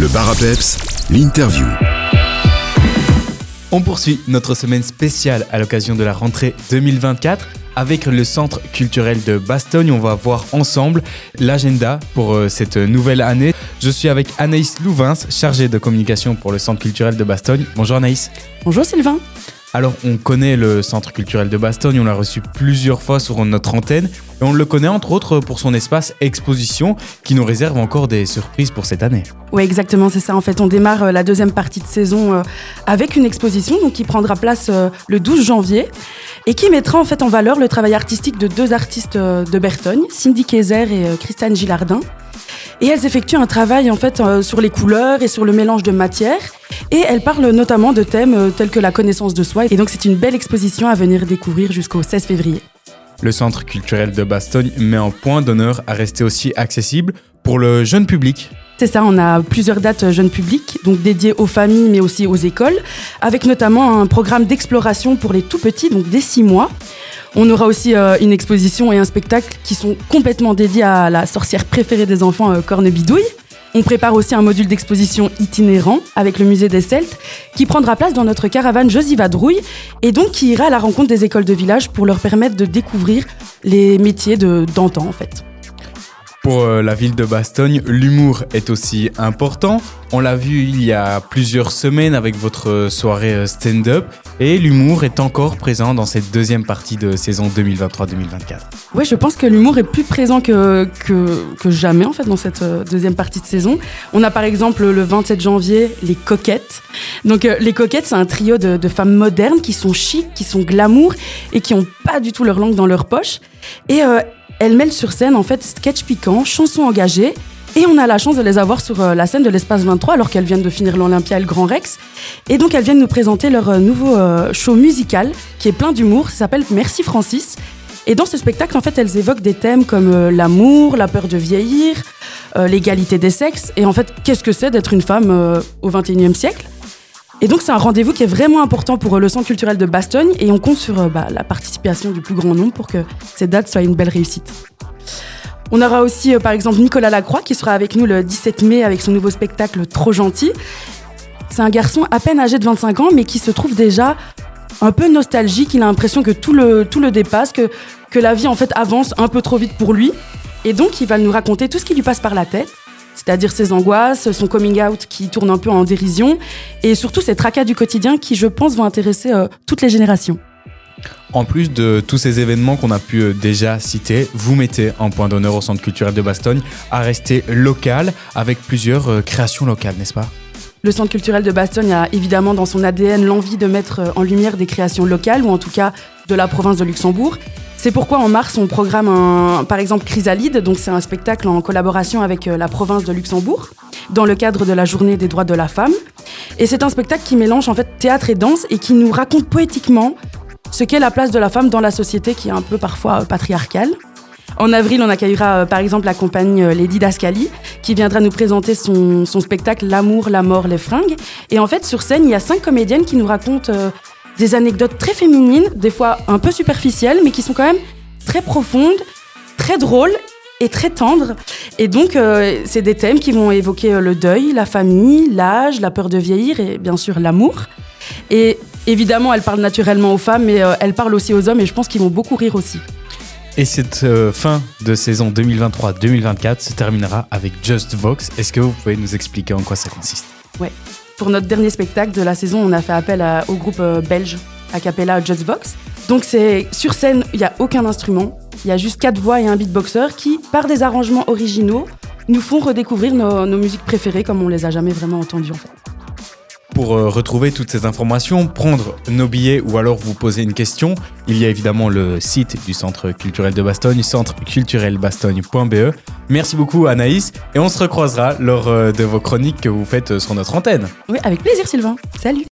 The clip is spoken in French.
Le bar à peps, l'interview. On poursuit notre semaine spéciale à l'occasion de la rentrée 2024 avec le Centre culturel de Bastogne. On va voir ensemble l'agenda pour euh, cette nouvelle année. Je suis avec Anaïs Louvins, chargée de communication pour le Centre culturel de Bastogne. Bonjour Anaïs. Bonjour Sylvain. Alors, on connaît le Centre culturel de Bastogne, on l'a reçu plusieurs fois sur notre antenne, et on le connaît entre autres pour son espace exposition, qui nous réserve encore des surprises pour cette année. Oui, exactement, c'est ça. En fait, on démarre euh, la deuxième partie de saison euh, avec une exposition donc, qui prendra place euh, le 12 janvier et qui mettra en fait en valeur le travail artistique de deux artistes de Bertogne, Cindy Kayser et Christiane Gillardin. Et elles effectuent un travail en fait sur les couleurs et sur le mélange de matières. Et elles parlent notamment de thèmes tels que la connaissance de soi. Et donc c'est une belle exposition à venir découvrir jusqu'au 16 février. Le Centre culturel de Bastogne met un point d'honneur à rester aussi accessible pour le jeune public. C'est ça, on a plusieurs dates jeunes publics, donc dédiées aux familles mais aussi aux écoles, avec notamment un programme d'exploration pour les tout petits, donc dès 6 mois. On aura aussi euh, une exposition et un spectacle qui sont complètement dédiés à la sorcière préférée des enfants, euh, Cornebidouille. On prépare aussi un module d'exposition itinérant avec le musée des Celtes qui prendra place dans notre caravane Josie Vadrouille et donc qui ira à la rencontre des écoles de village pour leur permettre de découvrir les métiers d'antan en fait. Pour euh, la ville de Bastogne, l'humour est aussi important. On l'a vu il y a plusieurs semaines avec votre soirée euh, stand-up et l'humour est encore présent dans cette deuxième partie de saison 2023-2024. Oui, je pense que l'humour est plus présent que, que, jamais en fait dans cette euh, deuxième partie de saison. On a par exemple le 27 janvier les coquettes. Donc les coquettes, c'est un trio de, femmes modernes qui sont chic, qui sont glamour et qui n'ont pas du tout leur langue dans leur poche. Elles mêlent sur scène en fait sketch piquant, chansons engagées. Et on a la chance de les avoir sur euh, la scène de l'espace 23 alors qu'elles viennent de finir l'Olympia et le Grand Rex. Et donc elles viennent nous présenter leur euh, nouveau euh, show musical qui est plein d'humour, ça s'appelle Merci Francis. Et dans ce spectacle, en fait, elles évoquent des thèmes comme l'amour, la peur de vieillir, l'égalité des sexes. Et en fait, qu'est-ce que c'est d'être une femme au 21e siècle? Et donc c'est un rendez-vous qui est vraiment important pour le Centre culturel de Bastogne et on compte sur bah, la participation du plus grand nombre pour que cette date soit une belle réussite. On aura aussi par exemple Nicolas Lacroix qui sera avec nous le 17 mai avec son nouveau spectacle Trop gentil. C'est un garçon à peine âgé de 25 ans mais qui se trouve déjà un peu nostalgique, il a l'impression que tout le, tout le dépasse, que, que la vie en fait avance un peu trop vite pour lui. Et donc il va nous raconter tout ce qui lui passe par la tête c'est-à-dire ses angoisses, son coming out qui tourne un peu en dérision, et surtout ces tracas du quotidien qui, je pense, vont intéresser euh, toutes les générations. En plus de tous ces événements qu'on a pu euh, déjà citer, vous mettez un point d'honneur au Centre culturel de Bastogne à rester local avec plusieurs euh, créations locales, n'est-ce pas? Le Centre culturel de Bastogne a évidemment dans son ADN l'envie de mettre en lumière des créations locales, ou en tout cas de la province de Luxembourg. C'est pourquoi en mars, on programme un, par exemple Chrysalide, donc c'est un spectacle en collaboration avec euh, la province de Luxembourg, dans le cadre de la journée des droits de la femme. Et c'est un spectacle qui mélange en fait théâtre et danse et qui nous raconte poétiquement ce qu'est la place de la femme dans la société qui est un peu parfois euh, patriarcale. En avril, on accueillera euh, par exemple la compagnie Lady Dascali qui viendra nous présenter son, spectacle L'amour, la mort, les fringues. Et en fait, sur scène, il y a cinq comédiennes qui nous racontent des anecdotes très féminines, des fois un peu superficielles, mais qui sont quand même très profondes, très drôles et très tendres. Et donc, euh, c'est des thèmes qui vont évoquer euh, le deuil, la famille, l'âge, la peur de vieillir et bien sûr l'amour. Et évidemment, elle parle naturellement aux femmes, mais euh, elle parle aussi aux hommes et je pense qu'ils vont beaucoup rire aussi. Et cette fin de saison 2023-2024 se terminera avec Just Vox. Est-ce que vous pouvez nous expliquer en quoi ça consiste? Ouais. Pour notre dernier spectacle de la saison, on a fait appel au groupe euh, belge a cappella Just Box. Donc c'est sur scène, il n'y a aucun instrument, il y a juste quatre voix et un beatboxer qui, par des arrangements originaux, nous font redécouvrir nos, nos musiques préférées comme on les a jamais vraiment entendues en fait. Pour euh, retrouver toutes ces informations, prendre nos billets ou alors vous poser une question, il y a évidemment le site du Centre culturel de Bastogne, centreculturelbastogne.be. Merci beaucoup Anaïs et on se recroisera lors euh, de vos chroniques que vous faites euh, sur notre antenne. Oui, avec plaisir Sylvain. Salut